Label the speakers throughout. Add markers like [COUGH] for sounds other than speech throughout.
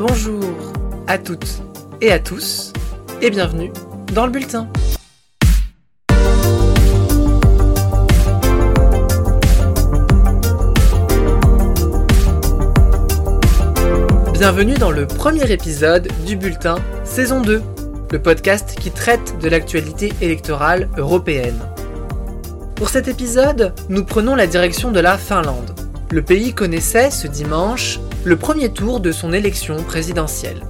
Speaker 1: Bonjour à toutes et à tous et bienvenue dans le bulletin. Bienvenue dans le premier épisode du bulletin saison 2, le podcast qui traite de l'actualité électorale européenne. Pour cet épisode, nous prenons la direction de la Finlande. Le pays connaissait ce dimanche le premier tour de son élection présidentielle.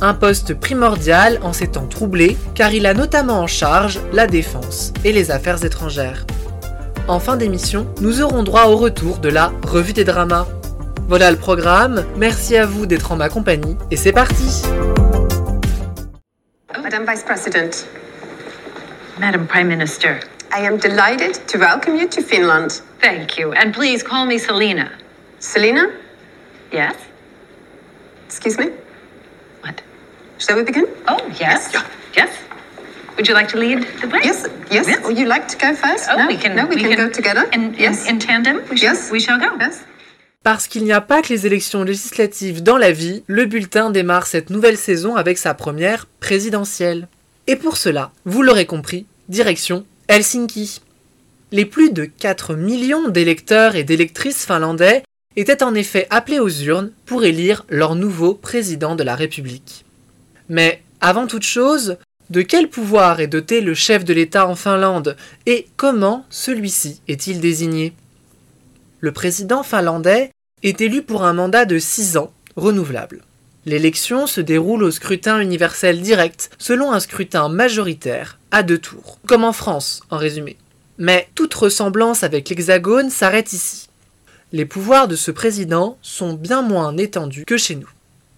Speaker 1: Un poste primordial en ces temps troublés car il a notamment en charge la défense et les affaires étrangères. En fin d'émission, nous aurons droit au retour de la revue des dramas. Voilà le programme, merci à vous d'être en ma compagnie et c'est parti
Speaker 2: Madam Vice President,
Speaker 3: Madam Prime Minister,
Speaker 2: I am delighted to welcome you to Finland.
Speaker 3: thank you. And please call me Selena.
Speaker 2: Selena,
Speaker 3: Yes?
Speaker 2: excuse me,
Speaker 3: What?
Speaker 2: shall we begin?
Speaker 3: Oh, yes. Yes. Would you like to lead the way?
Speaker 2: Yes, yes.
Speaker 3: Yes.
Speaker 2: Would you like to go first?
Speaker 3: Oh,
Speaker 2: no?
Speaker 3: we can.
Speaker 2: No, we, can, go together.
Speaker 3: In, in,
Speaker 2: yes.
Speaker 3: in tandem. We shall,
Speaker 2: Yes.
Speaker 3: We shall go.
Speaker 2: yes.
Speaker 1: Parce qu'il n'y a pas que les élections législatives dans la vie, le bulletin démarre cette nouvelle saison avec sa première présidentielle. Et pour cela, vous l'aurez compris, direction Helsinki. Les plus de 4 millions d'électeurs et d'électrices finlandais étaient en effet appelés aux urnes pour élire leur nouveau président de la République. Mais avant toute chose, de quel pouvoir est doté le chef de l'État en Finlande et comment celui-ci est-il désigné? Le président finlandais est élu pour un mandat de 6 ans, renouvelable. L'élection se déroule au scrutin universel direct, selon un scrutin majoritaire, à deux tours, comme en France, en résumé. Mais toute ressemblance avec l'Hexagone s'arrête ici. Les pouvoirs de ce président sont bien moins étendus que chez nous.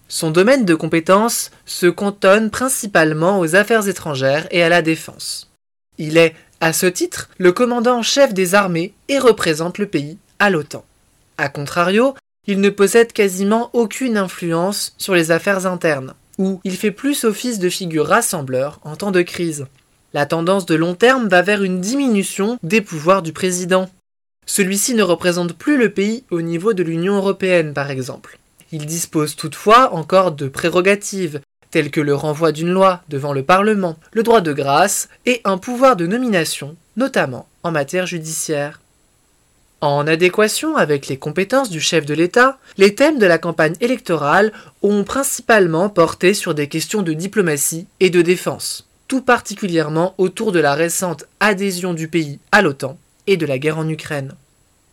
Speaker 1: Son domaine de compétence se cantonne principalement aux affaires étrangères et à la défense. Il est, à ce titre, le commandant en chef des armées et représente le pays à l'OTAN. A contrario, il ne possède quasiment aucune influence sur les affaires internes, où il fait plus office de figure rassembleur en temps de crise. La tendance de long terme va vers une diminution des pouvoirs du président. Celui-ci ne représente plus le pays au niveau de l'Union européenne, par exemple. Il dispose toutefois encore de prérogatives, telles que le renvoi d'une loi devant le Parlement, le droit de grâce et un pouvoir de nomination, notamment en matière judiciaire. En adéquation avec les compétences du chef de l'État, les thèmes de la campagne électorale ont principalement porté sur des questions de diplomatie et de défense, tout particulièrement autour de la récente adhésion du pays à l'OTAN et de la guerre en Ukraine.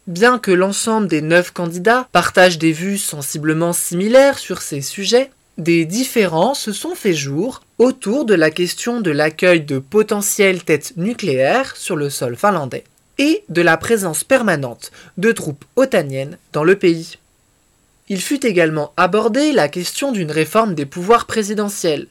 Speaker 1: Bien que l'ensemble des neuf candidats partagent des vues sensiblement similaires sur ces sujets, des différends se sont fait jour autour de la question de l'accueil de potentielles têtes nucléaires sur le sol finlandais et de la présence permanente de troupes otaniennes dans le pays. Il fut également abordé la question d'une réforme des pouvoirs présidentiels,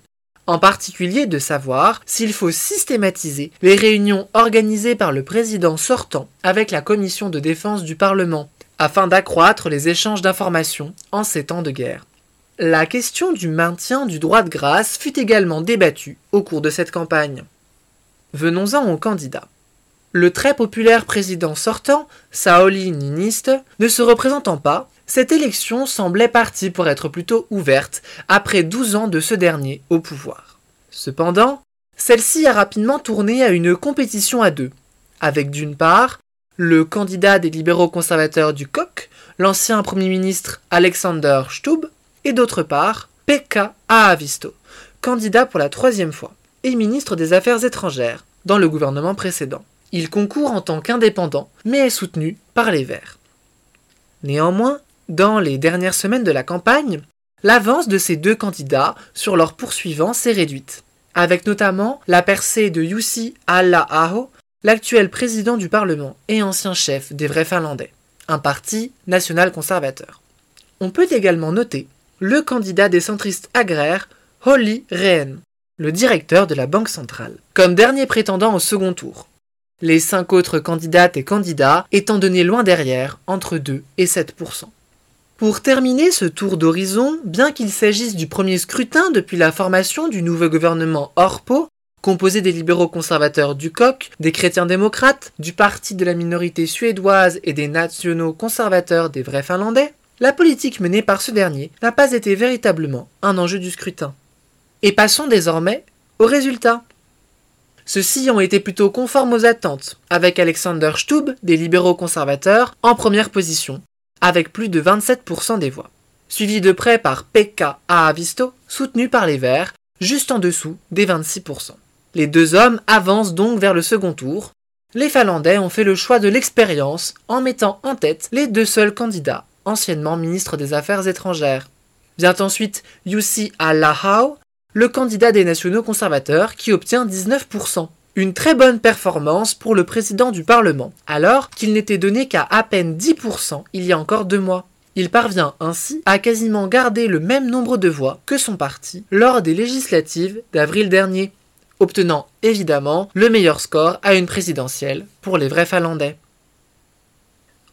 Speaker 1: en particulier de savoir s'il faut systématiser les réunions organisées par le président sortant avec la commission de défense du Parlement, afin d'accroître les échanges d'informations en ces temps de guerre. La question du maintien du droit de grâce fut également débattue au cours de cette campagne. Venons-en aux candidats. Le très populaire président sortant, Sauli Niinistö, ne se représentant pas, cette élection semblait partie pour être plutôt ouverte après 12 ans de ce dernier au pouvoir. Cependant, celle-ci a rapidement tourné à une compétition à deux, avec d'une part le candidat des libéraux conservateurs du COC, l'ancien Premier ministre Alexander Stubb, et d'autre part Pekka Haavisto, candidat pour la troisième fois, et ministre des Affaires étrangères dans le gouvernement précédent. Il concourt en tant qu'indépendant, mais est soutenu par les Verts. Néanmoins, dans les dernières semaines de la campagne, l'avance de ces deux candidats sur leurs poursuivants s'est réduite, avec notamment la percée de Jussi Halla-aho, l'actuel président du Parlement et ancien chef des vrais Finlandais, un parti national conservateur. On peut également noter le candidat des centristes agraires, Holly Rehn, le directeur de la Banque centrale, comme dernier prétendant au second tour. Les cinq autres candidates et candidats étant donnés loin derrière, entre 2 et 7 Pour terminer ce tour d'horizon, bien qu'il s'agisse du premier scrutin depuis la formation du nouveau gouvernement Orpo, composé des libéraux conservateurs du COC, des chrétiens démocrates, du parti de la minorité suédoise et des nationaux conservateurs des vrais finlandais, la politique menée par ce dernier n'a pas été véritablement un enjeu du scrutin. Et passons désormais aux résultats. Ceux-ci ont été plutôt conformes aux attentes, avec Alexander Stubb des libéraux conservateurs en première position, avec plus de 27% des voix, suivi de près par Pekka Aavisto, soutenu par les Verts, juste en dessous des 26%. Les deux hommes avancent donc vers le second tour. Les Finlandais ont fait le choix de l'expérience en mettant en tête les deux seuls candidats, anciennement ministre des Affaires étrangères. Vient ensuite Jussi Allahau, le candidat des nationaux conservateurs qui obtient 19%. Une très bonne performance pour le président du Parlement, alors qu'il n'était donné qu'à à peine 10% il y a encore deux mois. Il parvient ainsi à quasiment garder le même nombre de voix que son parti lors des législatives d'avril dernier, obtenant évidemment le meilleur score à une présidentielle pour les vrais Finlandais.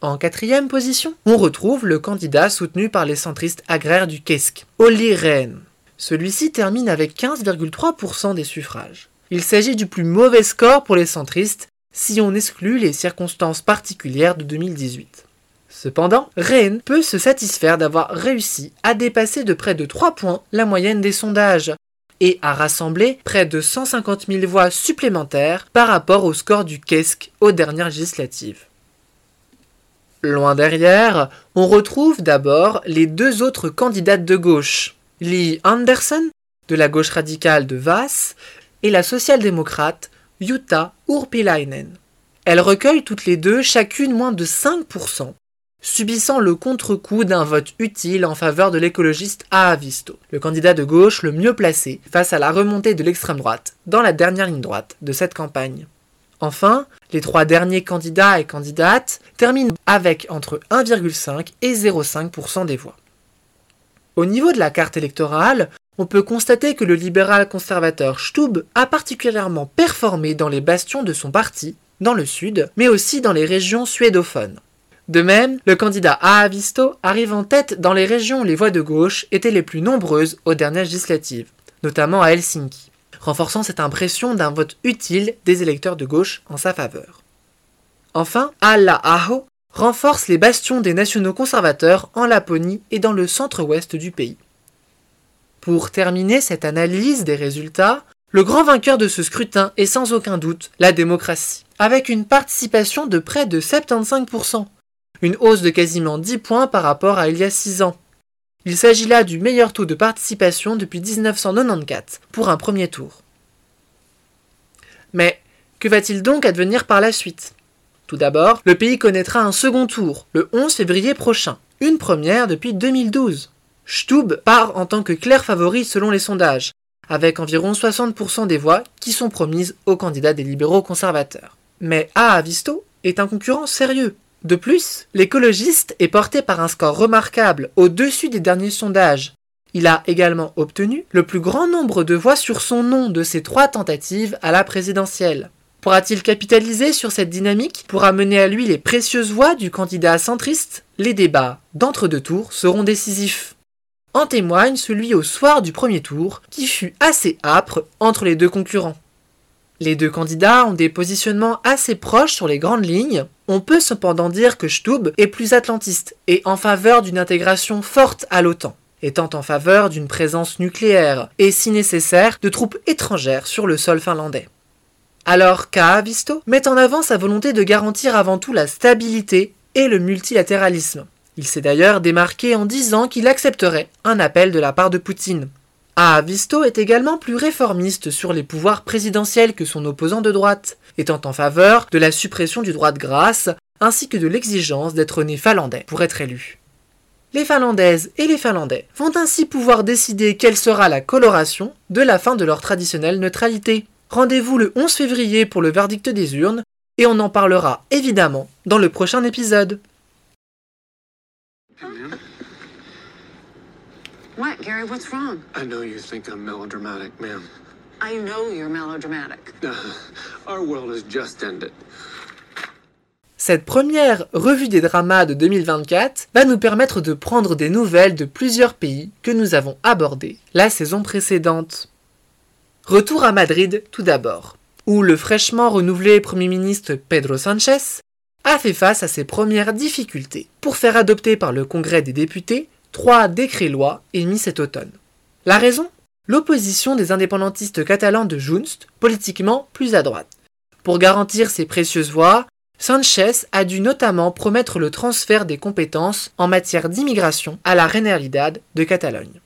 Speaker 1: En quatrième position, on retrouve le candidat soutenu par les centristes agraires du Kesk, Olli Rehn. Celui-ci termine avec 15,3% des suffrages. Il s'agit du plus mauvais score pour les centristes si on exclut les circonstances particulières de 2018. Cependant, Rehn peut se satisfaire d'avoir réussi à dépasser de près de 3 points la moyenne des sondages et à rassembler près de 150 000 voix supplémentaires par rapport au score du KESK aux dernières législatives. Loin derrière, on retrouve d'abord les deux autres candidates de gauche, Lee Anderson, de la gauche radicale de Vass, et la social-démocrate Jutta Urpilainen. Elles recueillent toutes les deux chacune moins de 5%, subissant le contre-coup d'un vote utile en faveur de l'écologiste Aavisto, le candidat de gauche le mieux placé face à la remontée de l'extrême droite dans la dernière ligne droite de cette campagne. Enfin, les trois derniers candidats et candidates terminent avec entre 1,5 et 0,5% des voix. Au niveau de la carte électorale, on peut constater que le libéral conservateur Stubb a particulièrement performé dans les bastions de son parti, dans le sud, mais aussi dans les régions suédophones. De même, le candidat Aavisto arrive en tête dans les régions où les voix de gauche étaient les plus nombreuses aux dernières législatives, notamment à Helsinki, renforçant cette impression d'un vote utile des électeurs de gauche en sa faveur. Enfin, Alla Aho renforce les bastions des nationaux conservateurs en Laponie et dans le centre-ouest du pays. Pour terminer cette analyse des résultats, le grand vainqueur de ce scrutin est sans aucun doute la démocratie, avec une participation de près de 75%, une hausse de quasiment 10 points par rapport à il y a 6 ans. Il s'agit là du meilleur taux de participation depuis 1994 pour un premier tour. Mais que va-t-il donc advenir par la suite? Tout d'abord, le pays connaîtra un second tour, le 11 février prochain, une première depuis 2012. Stubb part en tant que clair favori selon les sondages, avec environ 60% des voix qui sont promises aux candidats des libéraux conservateurs. Mais Aavisto est un concurrent sérieux. De plus, l'écologiste est porté par un score remarquable au-dessus des derniers sondages. Il a également obtenu le plus grand nombre de voix sur son nom de ces trois tentatives à la présidentielle. Pourra-t-il capitaliser sur cette dynamique pour amener à lui les précieuses voix du candidat centriste? Les débats d'entre-deux tours seront décisifs. En témoigne celui au soir du premier tour, qui fut assez âpre entre les deux concurrents. Les deux candidats ont des positionnements assez proches sur les grandes lignes. On peut cependant dire que Stubb est plus atlantiste et en faveur d'une intégration forte à l'OTAN, étant en faveur d'une présence nucléaire et, si nécessaire, de troupes étrangères sur le sol finlandais alors Kaavisto met en avant sa volonté de garantir avant tout la stabilité et le multilatéralisme. Il s'est d'ailleurs démarqué en disant qu'il accepterait un appel de la part de Poutine. Aavisto est également plus réformiste sur les pouvoirs présidentiels que son opposant de droite, étant en faveur de la suppression du droit de grâce ainsi que de l'exigence d'être né finlandais pour être élu. Les Finlandaises et les Finlandais vont ainsi pouvoir décider quelle sera la coloration de la fin de leur traditionnelle neutralité. Rendez-vous le 11 février pour le verdict des urnes et on en parlera évidemment dans le prochain épisode.
Speaker 2: What, Gary? What's wrong?
Speaker 4: I know you think I'm melodramatic, ma'am.
Speaker 2: I know you're melodramatic. [LAUGHS]
Speaker 4: Our world has just ended.
Speaker 1: Cette première revue des dramas de 2024 va nous permettre de prendre des nouvelles de plusieurs pays que nous avons abordés la saison précédente. Retour à Madrid tout d'abord, où le fraîchement renouvelé Premier ministre Pedro Sánchez a fait face à ses premières difficultés pour faire adopter par le Congrès des députés trois décrets-lois émis cet automne. La raison? L'opposition des indépendantistes catalans de Junts, politiquement plus à droite. Pour garantir ces précieuses voix, Sanchez a dû notamment promettre le transfert des compétences en matière d'immigration à la Generalidad de Catalogne.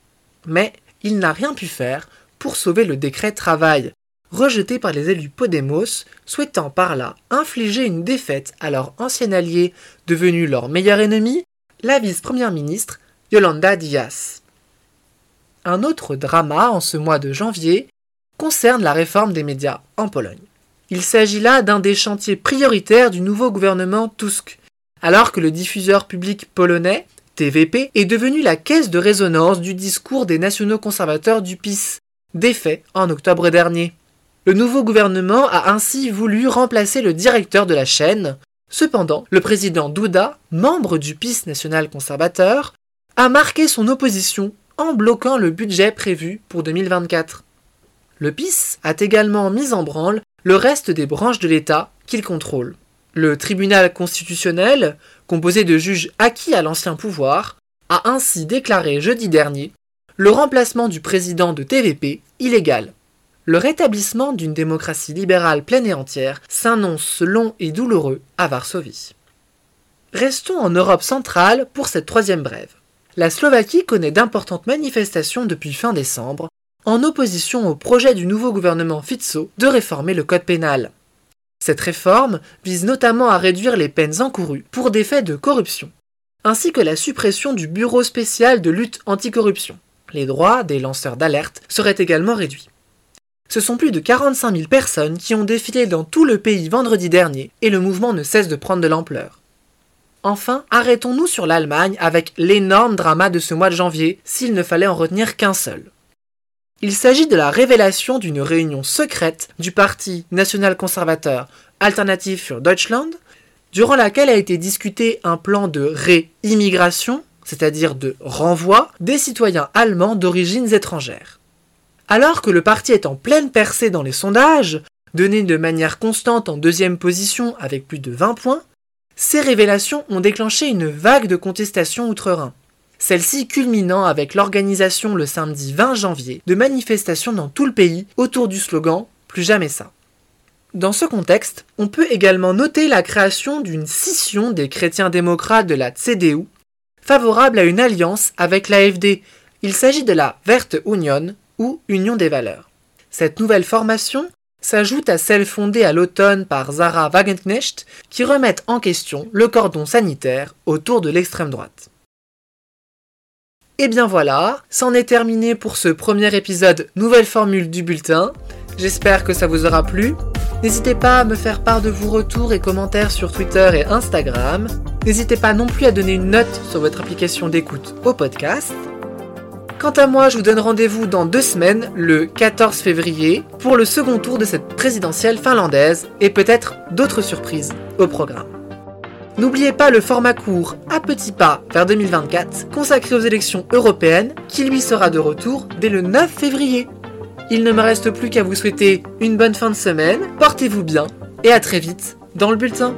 Speaker 1: Mais il n'a rien pu faire pour sauver le décret travail, rejeté par les élus Podemos, souhaitant par là infliger une défaite à leur ancien allié, devenu leur meilleur ennemi, la vice-première ministre Yolanda Díaz. Un autre drama en ce mois de janvier concerne la réforme des médias en Pologne. Il s'agit là d'un des chantiers prioritaires du nouveau gouvernement Tusk, alors que le diffuseur public polonais, TVP, est devenu la caisse de résonance du discours des nationaux conservateurs du PIS, défait en octobre dernier. Le nouveau gouvernement a ainsi voulu remplacer le directeur de la chaîne. Cependant, le président Duda, membre du PIS national conservateur, a marqué son opposition en bloquant le budget prévu pour 2024. Le PIS a également mis en branle le reste des branches de l'État qu'il contrôle. Le tribunal constitutionnel, composé de juges acquis à l'ancien pouvoir, a ainsi déclaré jeudi dernier le remplacement du président de TVP illégal. Le rétablissement d'une démocratie libérale pleine et entière s'annonce long et douloureux à Varsovie. Restons en Europe centrale pour cette troisième brève. La Slovaquie connaît d'importantes manifestations depuis fin décembre, en opposition au projet du nouveau gouvernement Fico de réformer le code pénal. Cette réforme vise notamment à réduire les peines encourues pour des faits de corruption, ainsi que la suppression du Bureau spécial de lutte anticorruption. Les droits des lanceurs d'alerte seraient également réduits. Ce sont plus de 45 000 personnes qui ont défilé dans tout le pays vendredi dernier et le mouvement ne cesse de prendre de l'ampleur. Enfin, arrêtons-nous sur l'Allemagne avec l'énorme drama de ce mois de janvier, s'il ne fallait en retenir qu'un seul. Il s'agit de la révélation d'une réunion secrète du Parti national-conservateur Alternative für Deutschland, durant laquelle a été discuté un plan de réimmigration, c'est-à-dire de renvoi, des citoyens allemands d'origines étrangères. Alors que le parti est en pleine percée dans les sondages, donné de manière constante en deuxième position avec plus de 20 points, ces révélations ont déclenché une vague de contestations outre-Rhin. Celle-ci culminant avec l'organisation le samedi 20 janvier de manifestations dans tout le pays autour du slogan Plus jamais ça. Dans ce contexte, on peut également noter la création d'une scission des chrétiens démocrates de la CDU, favorable à une alliance avec l'AFD. Il s'agit de la Verte Union ou Union des valeurs. Cette nouvelle formation s'ajoute à celle fondée à l'automne par Zara Wagenknecht qui remettent en question le cordon sanitaire autour de l'extrême droite. Et bien voilà, c'en est terminé pour ce premier épisode nouvelle formule du bulletin. J'espère que ça vous aura plu. N'hésitez pas à me faire part de vos retours et commentaires sur Twitter et Instagram. N'hésitez pas non plus à donner une note sur votre application d'écoute au podcast. Quant à moi, je vous donne rendez-vous dans deux semaines, le 14 février, pour le second tour de cette présidentielle finlandaise et peut-être d'autres surprises au programme. N'oubliez pas le format court à petits pas vers 2024 consacré aux élections européennes qui lui sera de retour dès le 9 février. Il ne me reste plus qu'à vous souhaiter une bonne fin de semaine, portez-vous bien et à très vite dans le bulletin.